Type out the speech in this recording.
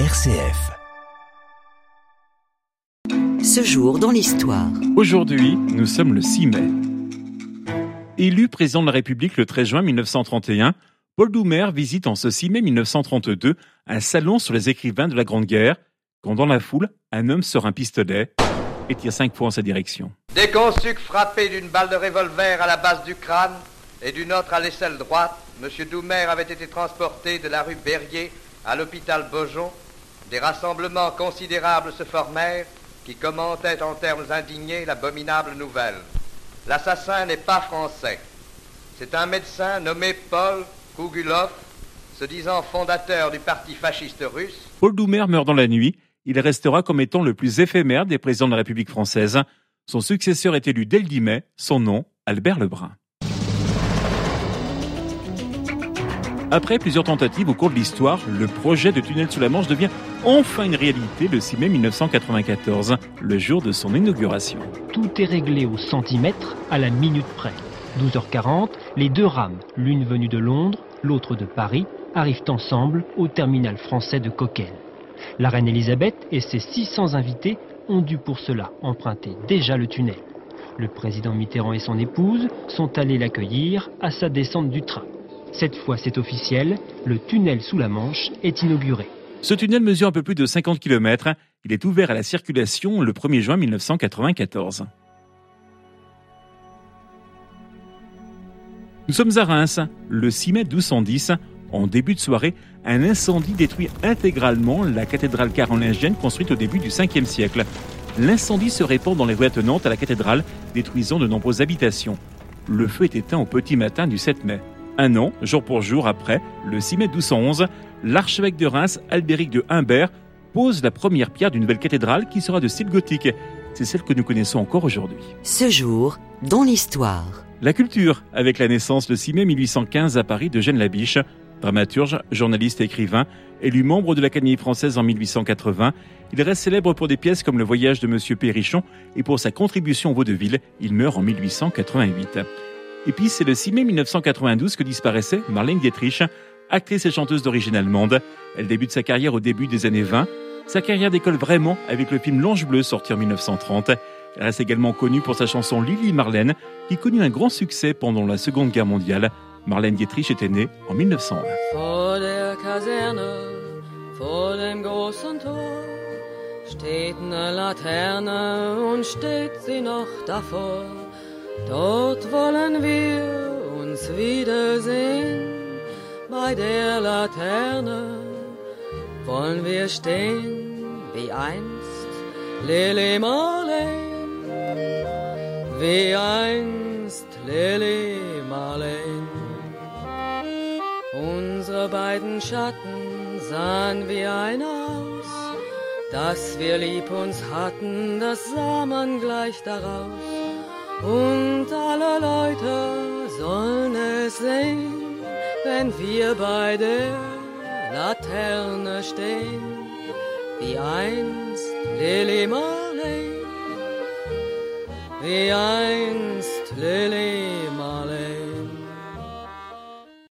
RCF. Ce jour dans l'histoire. Aujourd'hui, nous sommes le 6 mai. Élu président de la République le 13 juin 1931, Paul Doumer visite en ce 6 mai 1932 un salon sur les écrivains de la Grande Guerre, quand dans la foule, un homme sort un pistolet et tire cinq fois en sa direction. Dès qu'on sut que frappé d'une balle de revolver à la base du crâne et d'une autre à l'aisselle droite, M. Doumer avait été transporté de la rue Berrier à l'hôpital Beaujon. Des rassemblements considérables se formèrent qui commentaient en termes indignés l'abominable nouvelle. L'assassin n'est pas français. C'est un médecin nommé Paul Kougulov, se disant fondateur du parti fasciste russe. Paul Doumer meurt dans la nuit. Il restera comme étant le plus éphémère des présidents de la République française. Son successeur est élu dès le 10 mai. Son nom, Albert Lebrun. Après plusieurs tentatives au cours de l'histoire, le projet de tunnel sous la Manche devient enfin une réalité le 6 mai 1994, le jour de son inauguration. Tout est réglé au centimètre à la minute près. 12h40, les deux rames, l'une venue de Londres, l'autre de Paris, arrivent ensemble au terminal français de Coquel. La reine Elisabeth et ses 600 invités ont dû pour cela emprunter déjà le tunnel. Le président Mitterrand et son épouse sont allés l'accueillir à sa descente du train. Cette fois, c'est officiel, le tunnel sous la Manche est inauguré. Ce tunnel mesure un peu plus de 50 km. Il est ouvert à la circulation le 1er juin 1994. Nous sommes à Reims, le 6 mai 1210. En début de soirée, un incendie détruit intégralement la cathédrale carolingienne construite au début du 5e siècle. L'incendie se répand dans les rues attenantes à la cathédrale, détruisant de nombreuses habitations. Le feu est éteint au petit matin du 7 mai. Un an, jour pour jour après, le 6 mai 1211, l'archevêque de Reims, Albéric de Humbert, pose la première pierre d'une nouvelle cathédrale qui sera de style gothique. C'est celle que nous connaissons encore aujourd'hui. Ce jour dans l'histoire. La culture, avec la naissance le 6 mai 1815 à Paris de Jeanne Labiche, dramaturge, journaliste et écrivain, élu membre de l'Académie française en 1880, il reste célèbre pour des pièces comme Le voyage de Monsieur Perrichon et pour sa contribution au vaudeville. Il meurt en 1888. Et puis c'est le 6 mai 1992 que disparaissait Marlène Dietrich, actrice et chanteuse d'origine allemande. Elle débute sa carrière au début des années 20. Sa carrière décolle vraiment avec le film L'Ange Bleu sorti en 1930. Elle reste également connue pour sa chanson Lily Marlène qui connut un grand succès pendant la Seconde Guerre mondiale. Marlène Dietrich était née en 1901. Vor der Kaserne, vor dem großen Tor, steht eine Laterne und steht sie noch davor. Dort wollen wir uns wiedersehen, bei der Laterne wollen wir stehen, wie einst Lili Marleen, wie einst Lili Marleen. Unsere beiden Schatten sahen wie ein aus, dass wir lieb uns hatten, das sah man gleich daraus. Und alle Leute sollen es sehen, wenn wir bei der Laterne stehen, wie einst Lily Marley, wie einst Lily